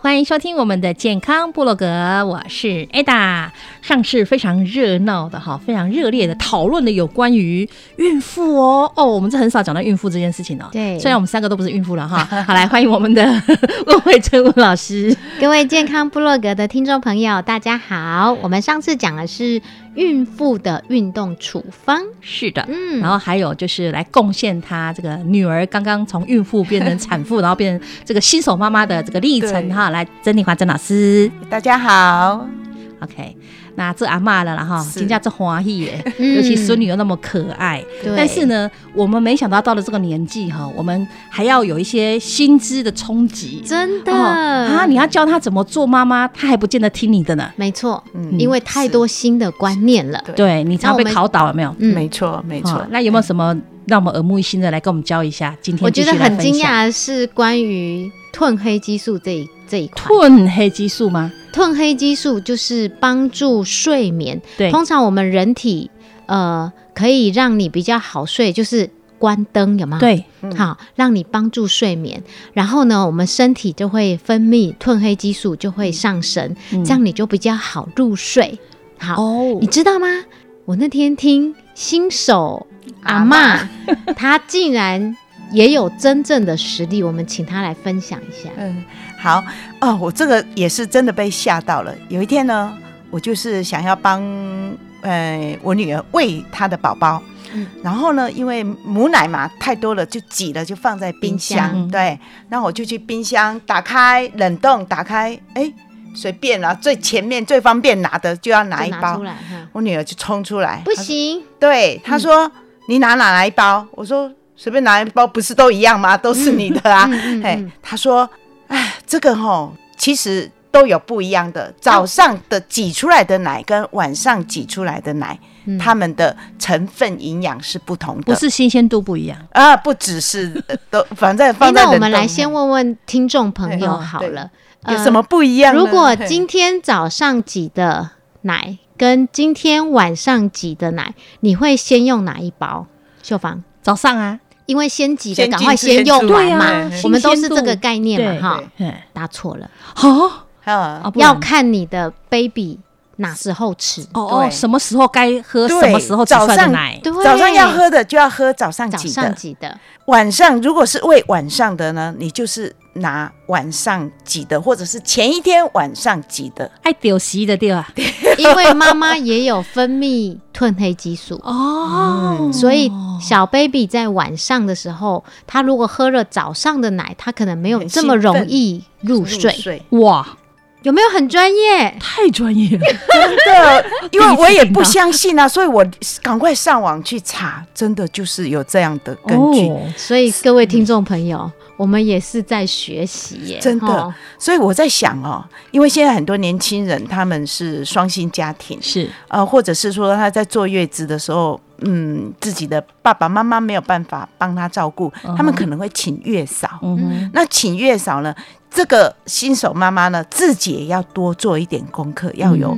欢迎收听我们的健康部落格，我是 Ada。上次非常热闹的哈，非常热烈的讨论的有关于孕妇哦哦，我们这很少讲到孕妇这件事情哦。对，虽然我们三个都不是孕妇了哈。好，来欢迎我们的 温慧珍温老师。各位健康部落格的听众朋友，大家好。我们上次讲的是孕妇的运动处方，是的，嗯，然后还有就是来贡献她这个女儿刚刚从孕妇变成产妇，然后变成这个新手妈妈的这个历程哈。来，曾丽华曾老师，大家好。OK，那这阿妈了啦哈，人家这欢喜耶，尤其孙女又那么可爱。但是呢，我们没想到到了这个年纪哈，我们还要有一些薪资的冲击。真的啊，你要教她怎么做妈妈，她还不见得听你的呢。没错，因为太多新的观念了。对你常被考倒了没有？嗯，没错，没错。那有没有什么让我们耳目一新的来跟我们教一下？今天我觉得很惊讶的是关于褪黑激素这一这一块。褪黑激素吗？褪黑激素就是帮助睡眠。对，通常我们人体呃可以让你比较好睡，就是关灯，有吗？对，好，让你帮助睡眠。然后呢，我们身体就会分泌褪黑激素，就会上升，嗯这样你就比较好入睡。好，哦你知道吗？我那天听新手阿嬷，她竟然也有真正的实力，我们请她来分享一下。嗯，好哦，我这个也是真的被吓到了。有一天呢，我就是想要帮呃我女儿喂她的宝宝，嗯然后呢，因为母奶嘛太多了，就挤了，就放在冰箱。冰箱对，然后我就去冰箱打开冷冻，打开，哎，随便啦，最前面最方便拿的就要拿一包我女儿就冲出来，不行，对，她说、你拿哪来一包？我说随便拿一包，不是都一样吗？都是你的啊。嘿嗯，他说，哎，这个吼，其实都有不一样的。早上的挤出来的奶跟晚上挤出来的奶，嗯它们的成分营养是不同的。不是新鲜度不一样。啊，不只是呃都，反正哎放，在那我们来先问问听众朋友好了，有什么不一样呢？如果今天早上挤的奶跟今天晚上挤的奶，你会先用哪一包？秀芳，早上啊，因为先挤的先赶快先用完嘛，我们都是这个概念嘛，哈，嗯，答错了，好。啊啊，不然。要看你的 baby 哪时候吃。哦哦，什么时候该喝，对什么时候早上奶？早上要喝的就要喝早上早挤的，上挤的，晚上如果是喂晚上的呢，你就是拿晚上挤的，或者是前一天晚上挤的。爱丢席的对吧？因为妈妈也有分泌褪黑激素。哦，所以小 baby 在晚上的时候，他如果喝了早上的奶，他可能没有很这么容易入睡。睡，哇，有没有很专业？太专业了，真的，因为我也不相信啊，所以我赶快上网去查，真的就是有这样的根据。所以各位听众朋友。我们也是在学习耶，真的。所以我在想哦，因为现在很多年轻人他们是双薪家庭，是呃，或者是说他在坐月子的时候，嗯，自己的爸爸妈妈没有办法帮他照顾，他们可能会请月嫂。嗯，那请月嫂呢，这个新手妈妈呢，自己也要多做一点功课，要有。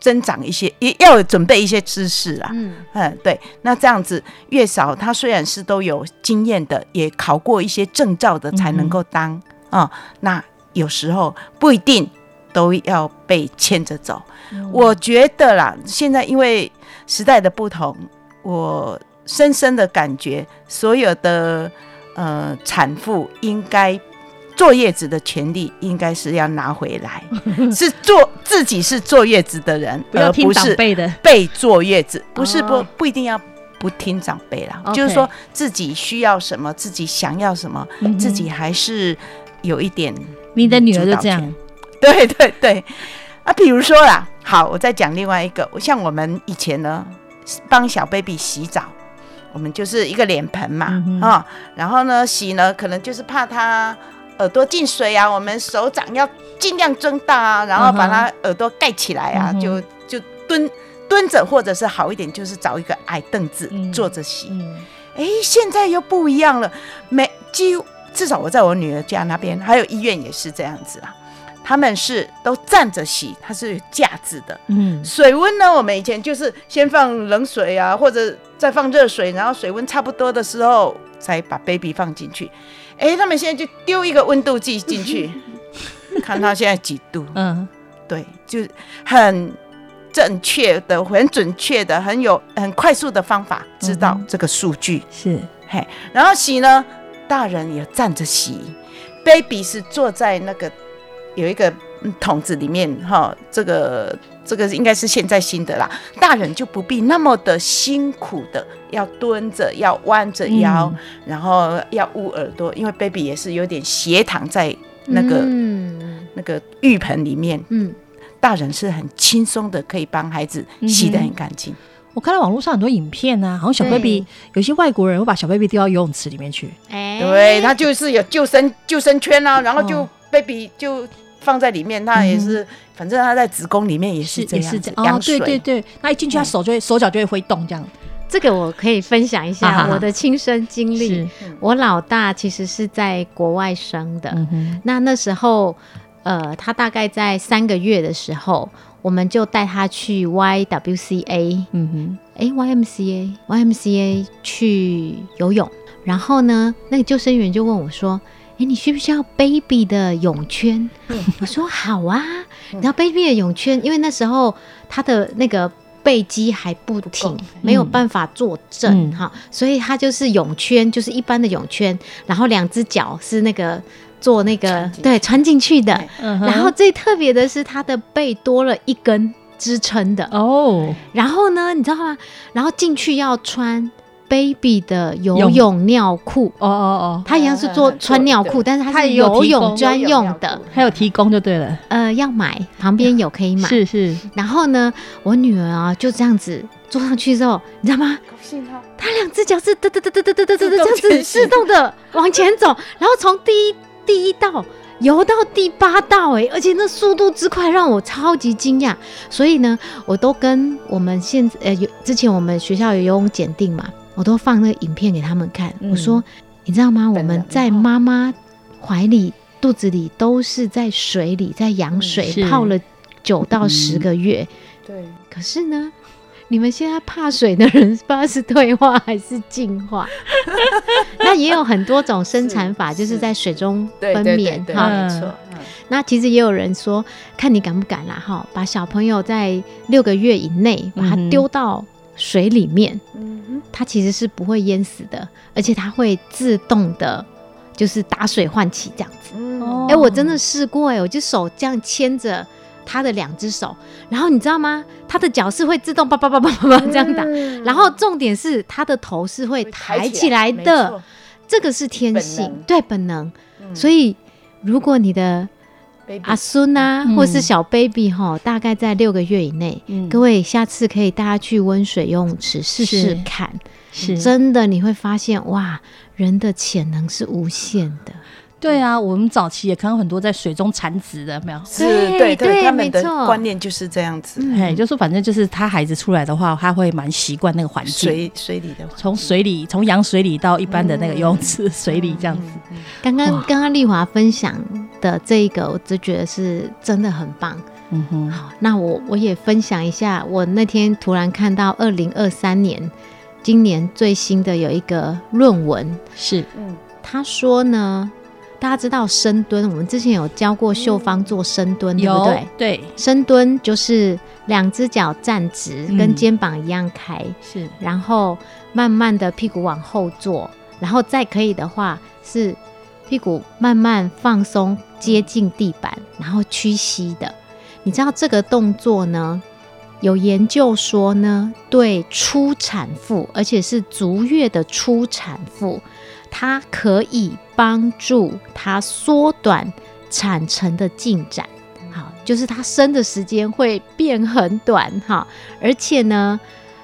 增长一些，也要准备一些知识啊。嗯嗯，对。那这样子，月嫂她虽然是都有经验的，也考过一些证照的，才能够当啊。那有时候不一定都要被牵着走。我觉得啦，现在因为时代的不同，我深深的感觉，所有的呃产妇应该。坐月子的权利应该是要拿回来，是坐自己是坐月子的人，而不是被坐月子，不是不不一定要不听长辈啦，就是说自己需要什么，自己想要什么，自己还是有一点。你的女儿就这样，对对对。啊，比如说啦，好，我再讲另外一个，像我们以前呢，帮小 baby 洗澡，我们就是一个脸盆嘛，啊，然后呢洗呢，可能就是怕他。耳朵进水啊，我们手掌要尽量睁大啊，然后把他耳朵盖起来啊，就就蹲蹲着，或者是好一点，就是找一个矮凳子坐着洗。哎，现在又不一样了，每几乎至少我在我女儿家那边，还有医院也是这样子啊，他们是都站着洗，它是有架子的。嗯，水温呢，我们以前就是先放冷水啊，或者再放热水，然后水温差不多的时候才把 baby 放进去。哎，他们现在就丢一个温度计进去，看他现在几度。嗯，对，就很正确的、很准确的、很有很快速的方法知道这个数据。是，嘿，然后洗呢，大人也站着洗，baby 是坐在那个有一个桶子里面哈，这个。这个应该是现在新的啦，大人就不必那么的辛苦的要蹲着，要弯着腰，然后要捂耳朵，因为 baby 也是有点斜躺在那个那个浴盆里面。嗯，大人是很轻松的，可以帮孩子洗得很干净。我看到网络上很多影片啊，好像小 baby 有些外国人会把小 baby 丢到游泳池里面去。哎，对他就是有救生救生圈啊，然后就 baby 就。放在里面，它也是，反正它在子宫里面也是这样子养水。对对对，那一进去，他手就会手脚就会挥动这样。这个我可以分享一下我的亲身经历。我老大其实是在国外生的，那那时候，呃，他大概在三个月的时候，我们就带他去 YWCA，嗯哼，哎，YMCA，YMCA 去游泳，然后呢，那个救生员就问我说。哎，你需不需要 baby 的泳圈？我说好啊。然后 baby 的泳圈，因为那时候他的那个背肌还不挺，没有办法坐正哈，所以他就是泳圈，就是一般的泳圈，然后两只脚是那个做那个对穿进去的。然后最特别的是，他的背多了一根支撑的哦。然后呢，你知道吗？然后进去要穿。baby 的游泳尿裤哦哦哦，它一样是做穿尿裤，但是它是游泳专用的，还有提供就对了。呃，要买旁边有可以买，是是。然后呢，我女儿啊就这样子坐上去之后，你知道吗？她两只脚是嘚嘚嘚嘚嘚嘚嘚嘚这样子自动的往前走，然后从第一第一道。游到第八道哎、而且那速度之快让我超级惊讶，所以呢，我都跟我们现呃有之前我们学校有游泳检定嘛，我都放那个影片给他们看，我说，你知道吗？我们在妈妈怀里、肚子里都是在水里，在羊水泡了九到十个月。对。可是呢，你们现在怕水的人，不知道是退化还是进化。那也有很多种生产法，就是在水中分娩。哈，没错。那其实也有人说，看你敢不敢啦，哈，把小朋友在六个月以内把他丢到。水里面，它其实是不会淹死的，而且它会自动的，就是打水换气这样子。哎，我真的试过哎，我就手这样牵着它的两只手，然后你知道吗？它的脚是会自动叭叭叭叭叭叭这样打，然后重点是它的头是会抬起来的，这个是天性，对本能。所以如果你的阿孙啊，或是小 baby 哈，大概在六个月以内。各位下次可以大家去温水游泳池试试看，是。真的你会发现哇，人的潜能是无限的。对啊，我们早期也看到很多在水中产子的，没有？是，对对，他们的观念就是这样子。哎，就说反正就是他孩子出来的话，他会蛮习惯那个环境，水水里的，从水里从羊水里到一般的那个游泳池水里这样子。刚刚刚刚丽华分享的这一个，我就觉得是真的很棒。嗯哼，好，那我我也分享一下，我那天突然看到二零二三年今年最新的有一个论文，是，嗯，他说呢。大家知道深蹲，我们之前有教过秀芳做深蹲，对不对？对，深蹲就是两只脚站直，跟肩膀一样开，是，然后慢慢的屁股往后坐，然后再可以的话是屁股慢慢放松，接近地板，然后屈膝的。你知道这个动作呢？有研究说呢，对初产妇，而且是足月的初产妇。它可以帮助它缩短产程的进展，好，就是它生的时间会变很短，哈，而且呢，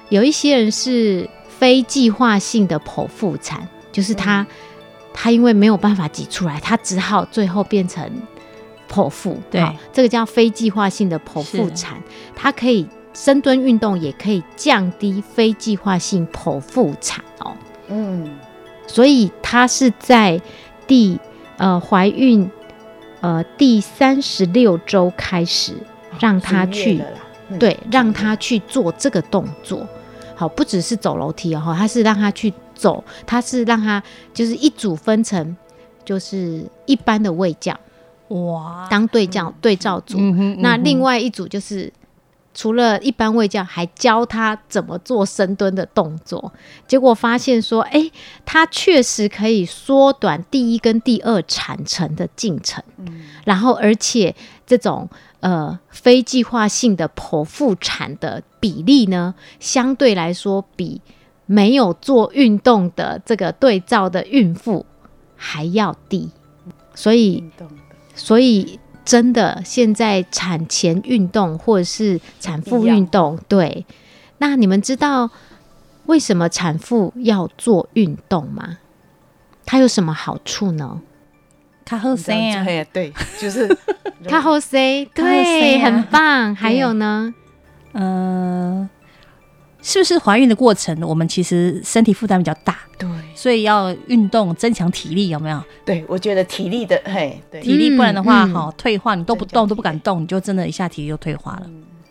有一些人是非计划性的剖腹产，就是他他因为没有办法挤出来，他只好最后变成剖腹，对，这个叫非计划性的剖腹产，它可以深蹲运动也可以降低非计划性剖腹产哦，嗯。所以她是在第呃怀孕呃第三十六周开始让她去对让她去做这个动作，好不只是走楼梯哦，她是让她去走，她是让她就是一组分成就是一般的位教哇当对教对照组，那另外一组就是。除了一般喂教，还教他怎么做深蹲的动作，结果发现说，哎，他确实可以缩短第一跟第二产程的进程，然后而且这种呃非计划性的剖腹产的比例呢，相对来说比没有做运动的这个对照的孕妇还要低，所以，所以。真的，现在产前运动或者是产妇运动，对。那你们知道为什么产妇要做运动吗？它有什么好处呢？卡后 C 啊，对，就是卡后 C，，对，很棒。还有呢，嗯。是不是怀孕的过程，我们其实身体负担比较大，对，所以要运动增强体力，有没有？对，我觉得体力的，嘿，体力不然的话，好退化，你都不动都不敢动，你就真的一下体力就退化了。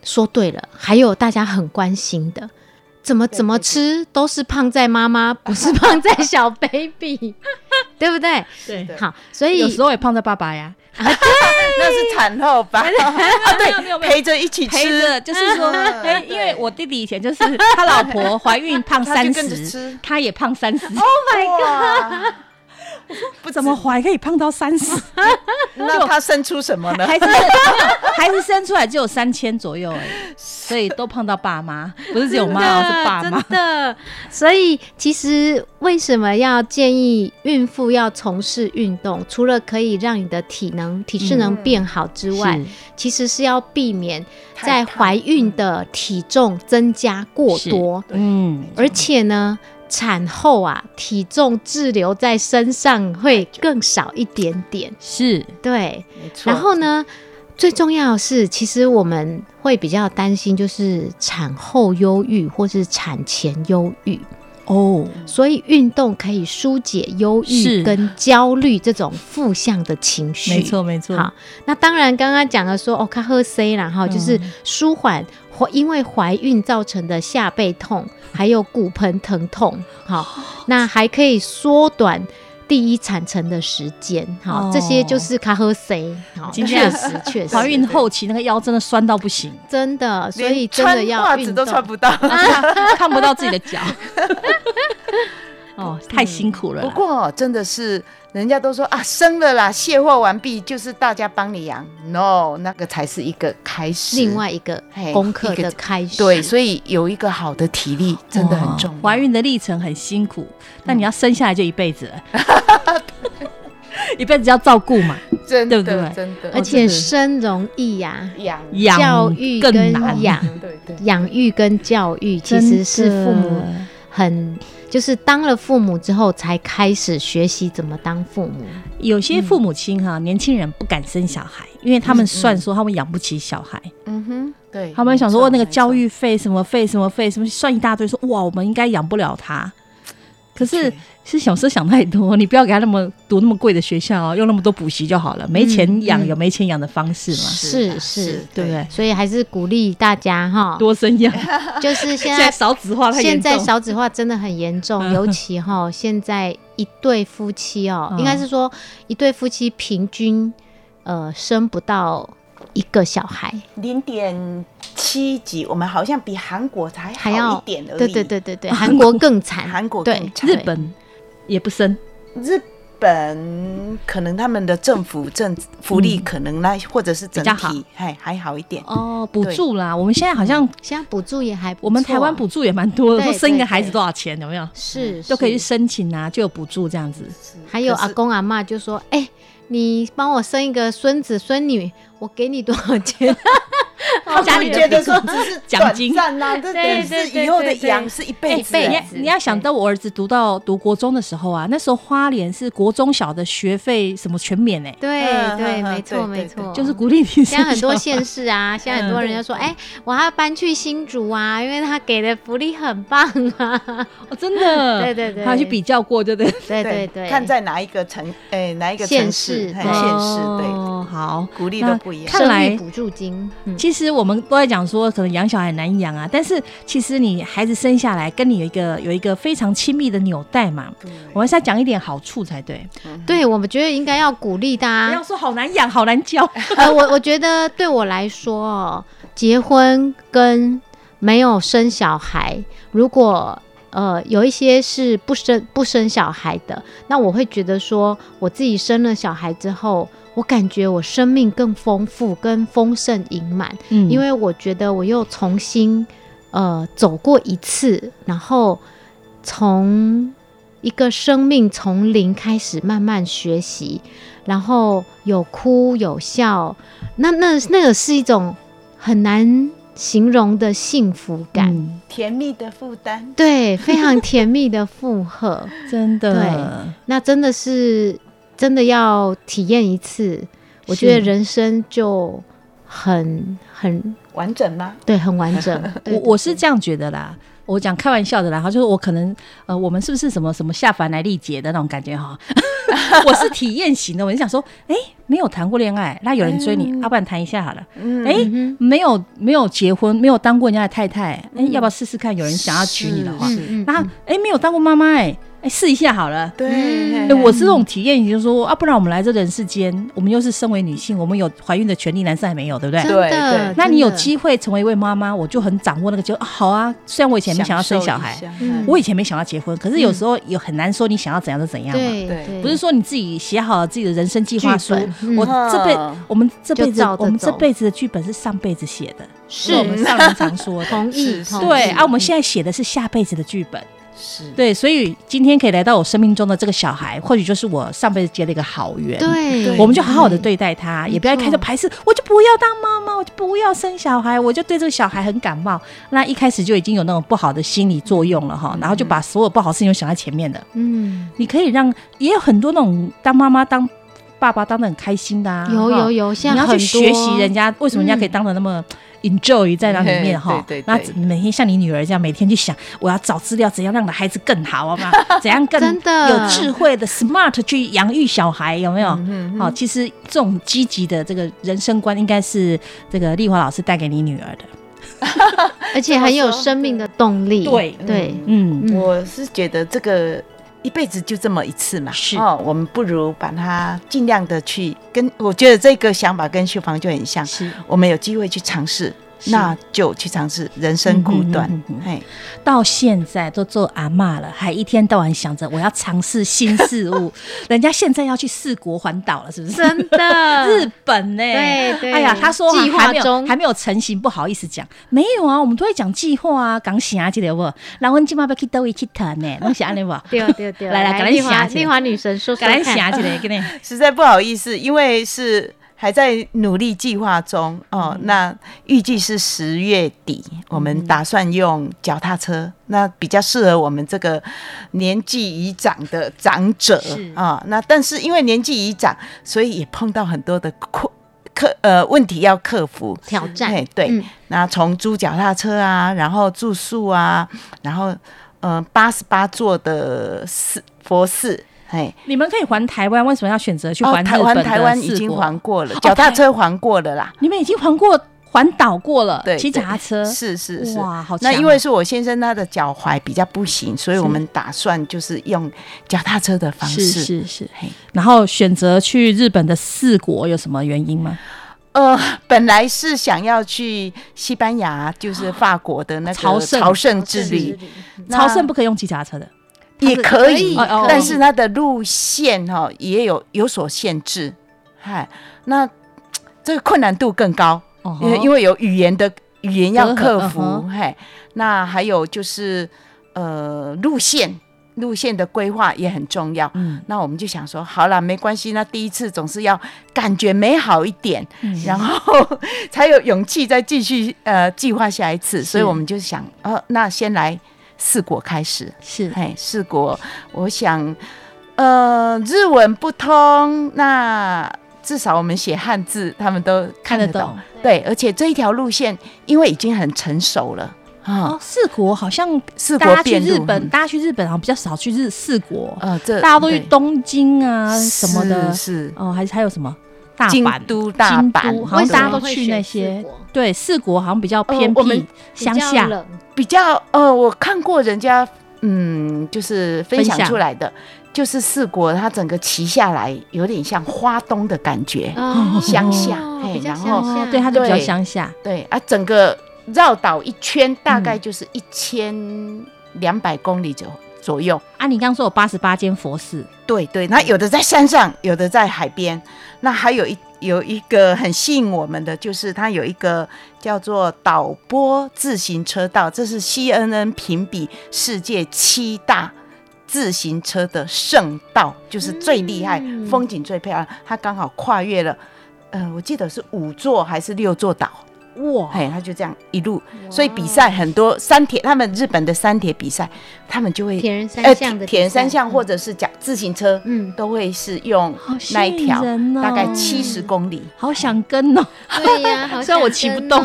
说对了，还有大家很关心的，怎么怎么吃都是胖在妈妈，不是胖在小 baby，对不对？对，好，所以有时候也胖在爸爸呀。那是产后吧？啊对，陪着一起吃，就是说，因为我弟弟以前就是他老婆怀孕胖三十，他也胖三十。Oh my god！不怎么怀可以胖到三十？那他生出什么呢？孩子孩子生出来只有三千左右哎，所以都胖到爸妈，不是只有妈，是爸妈。真的，所以其实为什么要建议孕妇要从事运动？除了可以让你的体能、体适能变好之外，其实是要避免在怀孕的体重增加过多。嗯，而且呢。产后啊，体重滞留在身上会更少一点点，是对，没错。然后呢，最重要的是，其实我们会比较担心，就是产后忧郁或是产前忧郁哦。所以运动可以疏解忧郁跟焦虑这种负向的情绪，没错没错。好，那当然刚刚讲的说哦，他喝 C 然后就是舒缓。因为怀孕造成的下背痛，还有骨盆疼痛，好，那还可以缩短第一产程的时间，好，这些就是卡喝 C，好，确实确实，怀孕后期那个腰真的酸到不行，真的，所以真的要袜子都穿不到，看不到自己的脚，哦，太辛苦了。不过真的是。人家都说啊，生了啦，卸货完毕，就是大家帮你养。No，那个才是一个开始，另外一个功课的开始。对，所以有一个好的体力真的很重要。怀孕的历程很辛苦，但你要生下来就一辈子了。一辈子要照顾嘛，真的对不对？真的，而且生容易呀，养养教育更跟难养对对养育跟教育其实是父母很。就是当了父母之后，才开始学习怎么当父母。有些父母亲哈，年轻人不敢生小孩，因为他们算说他们养不起小孩。嗯哼，对，他们想说那个教育费什么费什么费什么算一大堆，说哇，我们应该养不了他。可是是小时候想太多，你不要给他那么读那么贵的学校，哦用那么多补习就好了。没钱养有没钱养的方式嘛？是是，对不对？所以还是鼓励大家哈，多生养。就是 现在少子化太现在少子化真的很严重，尤其哈，现在一对夫妻哦，应该是说一对夫妻平均呃生不到一个小孩，零点七几，我们好像比韩国才还要一点而已。对对对对对，韩国更惨，韩国对惨，日本也不生。日本可能他们的政府政福利可能那或者是整体还还好一点。哦，补助啦。我们现在好像现在补助也还，我们台湾补助也蛮多的，说生一个孩子多少钱有没有？是都可以去申请啊，就有补助这样子。还有阿公阿妈就说：“哎，你帮我生一个孙子孙女，我给你多少钱？” 家里觉得说只是 奖金呐，这对是以后的养是一辈子。你你要想到我儿子读到读国中的时候啊，那时候花莲是国中小的学费什么全免哎。对对，没错没错，就是鼓励你。现在很多县市啊，现在很多人就说：“哎，我要搬去新竹啊，因为他给的福利很棒啊。”哦，真的。对 对对，他去比较过，对对对对对，看在哪一个城哎哪一个县市县市对，好鼓励都不一样。看来补助金，其实我们都在讲说，可能养小孩难养啊，但是其实你孩子生下来跟你有一个有一个非常亲密的纽带嘛。我们是要讲一点好处才对。对，我们觉得应该要鼓励大家。不要说好难养，好难教。呃，我我觉得对我来说，结婚跟没有生小孩，如果呃有一些是不生不生小孩的，那我会觉得说，我自己生了小孩之后。我感觉我生命更丰富、更丰盛、盈满，嗯，因为我觉得我又重新呃走过一次，然后从一个生命从零开始慢慢学习，然后有哭有笑，那那那个是一种很难形容的幸福感，甜蜜的负担，对，非常甜蜜的负荷，真的，对，那真的是。真的要体验一次，我觉得人生就很很完整吗？对，很完整。我我是这样觉得啦，我讲开玩笑的啦，哈，就是我可能呃，我们是不是什么什么下凡来历劫的那种感觉哈？我是体验型的，我就想说，哎，没有谈过恋爱，那有人追你，要不然谈一下好了。哎，没有没有结婚，没有当过人家的太太，哎，要不要试试看？有人想要娶你的话，那哎，没有当过妈妈，哎。哎，试一下好了。对，我是这种体验，就是说啊，不然我们来这人世间，我们又是身为女性，我们有怀孕的权利，男生还没有，对不对？对对。那你有机会成为一位妈妈，我就很掌握那个就好啊。虽然我以前没想要生小孩，我以前没想要结婚，可是有时候也很难说你想要怎样就怎样嘛。对对。不是说你自己写好了自己的人生计划书，我这辈我们这辈子我们这辈子的剧本是上辈子写的，是我们上人常说的同意。对啊，我们现在写的是下辈子的剧本。是对，所以今天可以来到我生命中的这个小孩，或许就是我上辈子结了一个好缘。对，我们就好好的对待他，也不要开始排斥，我就不要当妈妈，我就不要生小孩，我就对这个小孩很感冒。那一开始就已经有那种不好的心理作用了哈，然后就把所有不好事情都想在前面的。嗯，你可以让也有很多那种当妈妈当爸爸当的很开心的啊，有有有，你要去学习人家为什么人家可以当的那么。enjoy 在那里面哈，那每天像你女儿这样，每天去想我要找资料，怎样让的孩子更好，好吗？怎样更有智慧的 smart 去养育小孩，有没有？好，其实这种积极的这个人生观，应该是这个丽华老师带给你女儿的，而且很有生命的动力。对对，嗯，我是觉得这个。一辈子就这么一次嘛，是。哦，我们不如把它尽量的去跟，我觉得这个想法跟秀芳就很像，是。我们有机会去尝试，那就去尝试人生苦短。哎，到现在都做阿妈了，还一天到晚想着我要尝试新事物。人家现在要去四国环岛了，是不是？真的，日本呢？对对。哎呀，他说计划中还没有成型，不好意思讲。没有啊，我们都会讲计划啊，讲写记得不？然后今晚要去都一去谈呢，能写安尼不？对对对，来来，赶紧写。丽华女神说，赶紧写起来，给你。实在不好意思，因为是。还在努力计划中哦，那预计是十月底，我们打算用脚踏车，那比较适合我们这个年纪已长的长者啊。那但是因为年纪已长，所以也碰到很多的困克呃问题要克服挑战。对，那从租脚踏车啊，然后住宿啊，然后嗯八十八座的寺佛寺。嘿，你们可以还台湾，为什么要选择去环台湾？台湾已经还过了，脚踏车还过了啦。你们已经还过环岛过了，对，骑脚踏车是是是，哇，好。那因为是我先生他的脚踝比较不行，所以我们打算就是用脚踏车的方式，是是是。然后选择去日本的四国有什么原因吗？呃，本来是想要去西班牙，就是法国的那个朝圣朝圣之旅，朝圣不可以用骑脚踏车的。也可以，但是它的路线哈也有有所限制，嗨，那这个困难度更高，因为因为有语言的语言要克服，嗨，那还有就是呃路线路线的规划也很重要，嗯，那我们就想说，好了，没关系，那第一次总是要感觉美好一点，然后 才有勇气再继续呃计划下一次，所以我们就想，呃，那先来。四国开始是哎，四国，我想，呃，日文不通，那至少我们写汉字，他们都看得懂。对，而且这一条路线，因为已经很成熟了啊。四国好像四国去日本，大家去日本好像比较少去日四国。呃，这大家都去东京啊什么的，是哦，还还有什么？京都、大阪，好像大家都去那些。对，四国好像比较偏僻，乡下，比较呃，我看过人家嗯，就是分享出来的，就是四国，它整个骑下来有点像花东的感觉，乡下，然后对，它就比较乡下，对啊，整个绕岛一圈大概就是一千两百公里左左右。啊，你刚刚说有八十八间佛寺，对对，那有的在山上，有的在海边。那还有一有一个很吸引我们的，就是它有一个叫做导播自行车道，这是 CNN 评比世界七大自行车的圣道，就是最厉害、风景最漂亮。它刚好跨越了，嗯，我记得是五座还是六座岛。哇，嘿，他就这样一路，所以比赛很多山铁，他们日本的山铁比赛，他们就会铁人三项的铁人三项，或者是讲自行车，嗯，都会是用那一条，大概七十公里，好想跟哦，对呀，虽然我骑不动，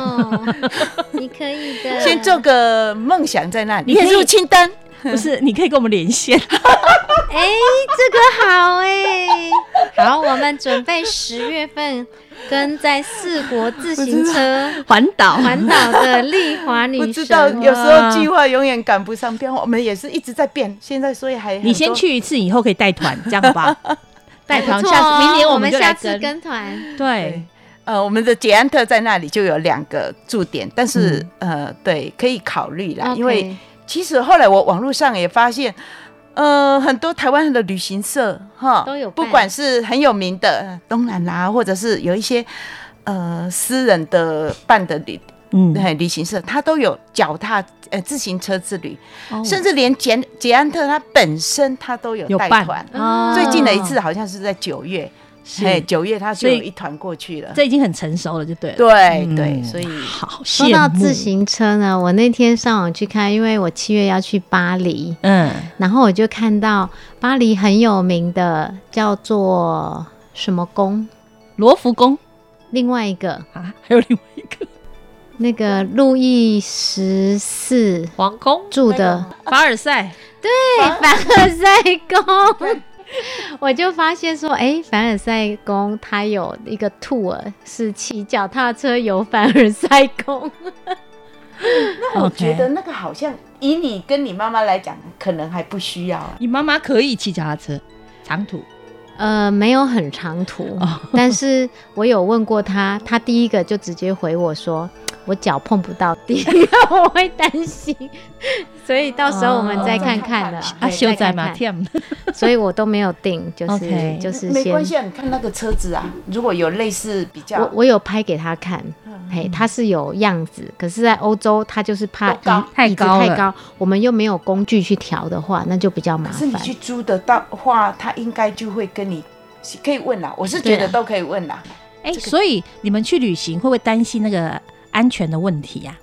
你可以的，先做个梦想在那里，列入清单，不是，你可以跟我们连线，哎，这个好哎，好，我们准备十月份。跟在四国自行车 环岛环岛的丽华女神，我知道有时候计划永远赶不上变化，我们也是一直在变。现在所以还你先去一次，以后可以带团，这样吧？带团，下次明年我们下次跟团。对，呃，我们的捷安特在那里就有两个驻点，但是呃，对，可以考虑啦。因为其实后来我网络上也发现。呃，很多台湾的旅行社哈都有，不管是很有名的东南啦，或者是有一些呃私人的办的旅嗯。旅行社，它都有脚踏呃自行车之旅，甚至连捷捷安特它本身它都有带团。最近的一次好像是在九月。哎，九月它就有一团过去了，这已经很成熟了，就对了。对对，所以好。说到自行车呢，我那天上网去看，因为我七月要去巴黎，嗯，然后我就看到巴黎很有名的叫做什么宫，罗浮宫。另外一个。啊，还有另外一个，那个路易十四皇宫。住的。凡尔赛，对，凡尔赛宫。我就发现说，哎，凡尔赛宫它有一个 tour 是骑脚踏车游凡尔赛宫。那我觉得那个好像以你跟你妈妈来讲，可能还不需要。你妈妈可以骑脚踏车长途，呃，没有很长途，但是我有问过他，他第一个就直接回我说，我脚碰不到地，我会担心，所以到时候我们再看看了。啊，修在嘛，所以我都没有定，就是就是没关系，你看那个车子啊，如果有类似比较，我我有拍给他看，嘿，它是有样子，可是在欧洲，它就是怕高太高太高，我们又没有工具去调的话，那就比较麻烦。是你去租的到话，他应该就会跟你。可以问啦，我是觉得都可以问啦。哎，所以你们去旅行会不会担心那个安全的问题呀？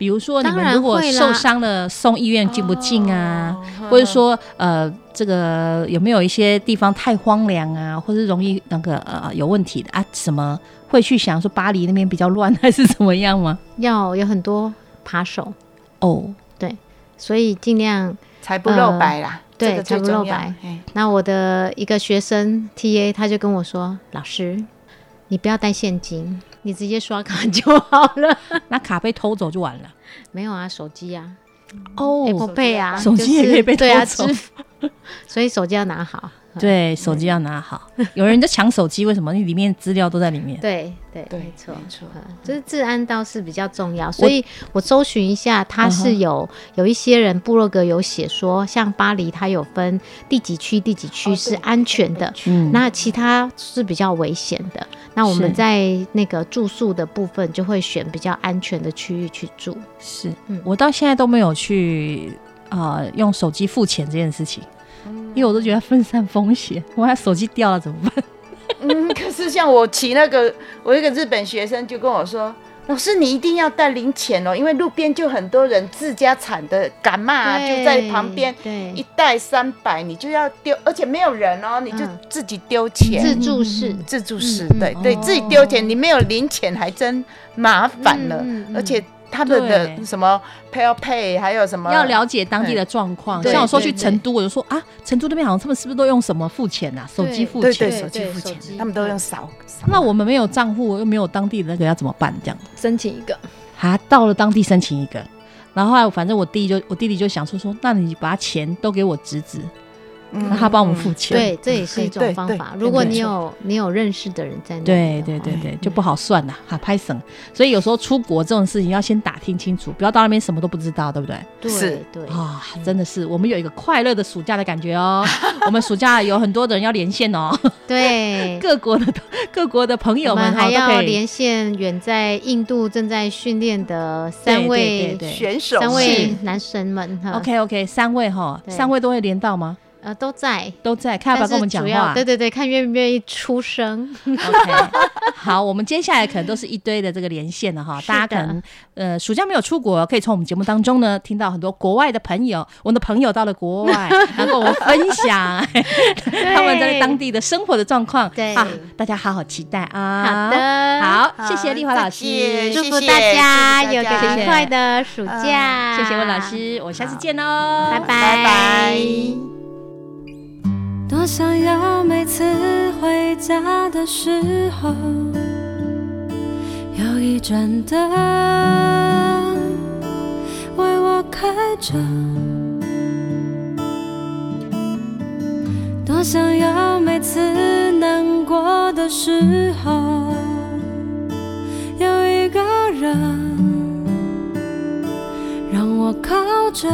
比如说，你们如果受伤了，送医院进不进啊？或者说，呃，这个有没有一些地方太荒凉啊，或者容易那个呃有问题的啊？什么会去想说巴黎那边比较乱，还是怎么样吗？要有很多扒手哦，对，所以尽量才不露白啦。对，才不露白。那我的一个学生 T A 他就跟我说：“老师，你不要带现金，你直接刷卡就好了。那卡被偷走就完了。没有啊，手机啊，哦，Apple Pay 啊，手机也可以被偷走，所以手机要拿好。”对，手机要拿好。有人在抢手机，为什么？你里面资料都在里面。对对，没错没错，就是治安倒是比较重要。所以我搜寻一下，它是有有一些人部落格有写说，像巴黎，它有分第几区第几区是安全的，那其他是比较危险的。那我们在那个住宿的部分，就会选比较安全的区域去住。是，我到现在都没有去啊用手机付钱这件事情。因为我都觉得分散风险，我怕手机掉了怎么办？嗯，可是像我骑那个，我一个日本学生就跟我说：“老师，你一定要带零钱哦，因为路边就很多人自家产的感冒就在旁边，一袋三百，你就要丢，而且没有人哦，你就自己丢钱，自助式，自助式，对对，自己丢钱，你没有零钱还真麻烦了，而且。”他们的什么 pay pay 还有什么？要了解当地的状况。像我说去成都，我就说啊，成都那边好像他们是不是都用什么付钱呐？手机付钱对，手机付钱，他们都用扫。那我们没有账户，又没有当地的那个，要怎么办？这样申请一个。啊，到了当地申请一个，然后后来反正我弟就我弟弟就想说说，那你把钱都给我侄子。那他帮我们付钱，对，这也是一种方法。如果你有你有认识的人在那，对对对对，就不好算了哈，拍省。所以有时候出国这种事情要先打听清楚，不要到那边什么都不知道，对不对？对，对啊，真的是，我们有一个快乐的暑假的感觉哦。我们暑假有很多的人要连线哦，对，各国的各国的朋友们还要连线远在印度正在训练的三位选手，三位男神们。OK OK，三位哈，三位都会连到吗？呃，都在，都在，看要不要跟我们讲话？对对对，看愿不愿意出声。OK，好，我们接下来可能都是一堆的这个连线了哈，大家可能呃暑假没有出国，可以从我们节目当中呢听到很多国外的朋友，我们的朋友到了国外，然后跟我们分享他们在当地的生活的状况。对啊，大家好好期待啊！好的，好，谢谢丽华老师，祝福大家有个愉快的暑假。谢谢温老师，我下次见喽，拜拜。多想要每次回家的时候，有一盏灯为我开着。多想要每次难过的时候，有一个人让我靠着。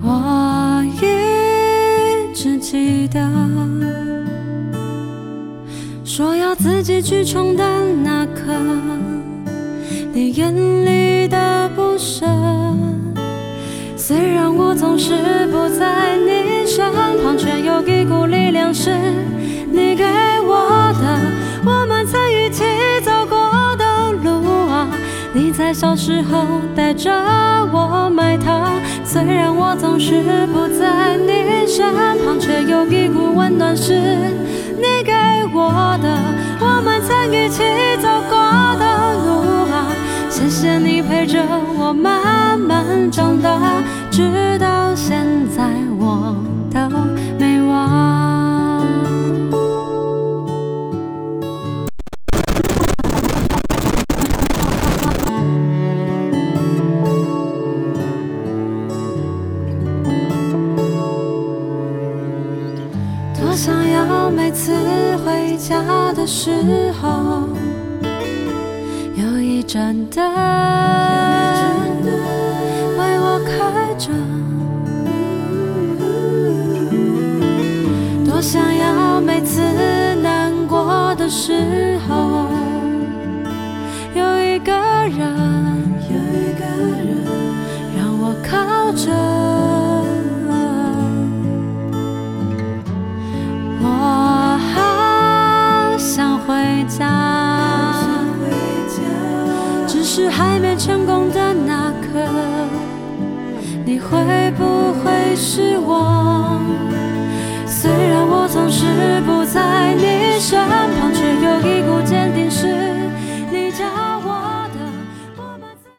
我一直记得，说要自己去冲的那刻，你眼里的不舍。虽然我总是不在你身旁，却有一股力量是你给我的。我们曾一起走过的路啊，你在小时候带着我买糖。虽然我总是不在你身旁，却有一股温暖是你给我的。我们曾一起走过的路啊，谢谢你陪着我慢慢长大，直到现在我都好每次回家的时候，有一盏灯为我开着，多想要每次难过的时候。会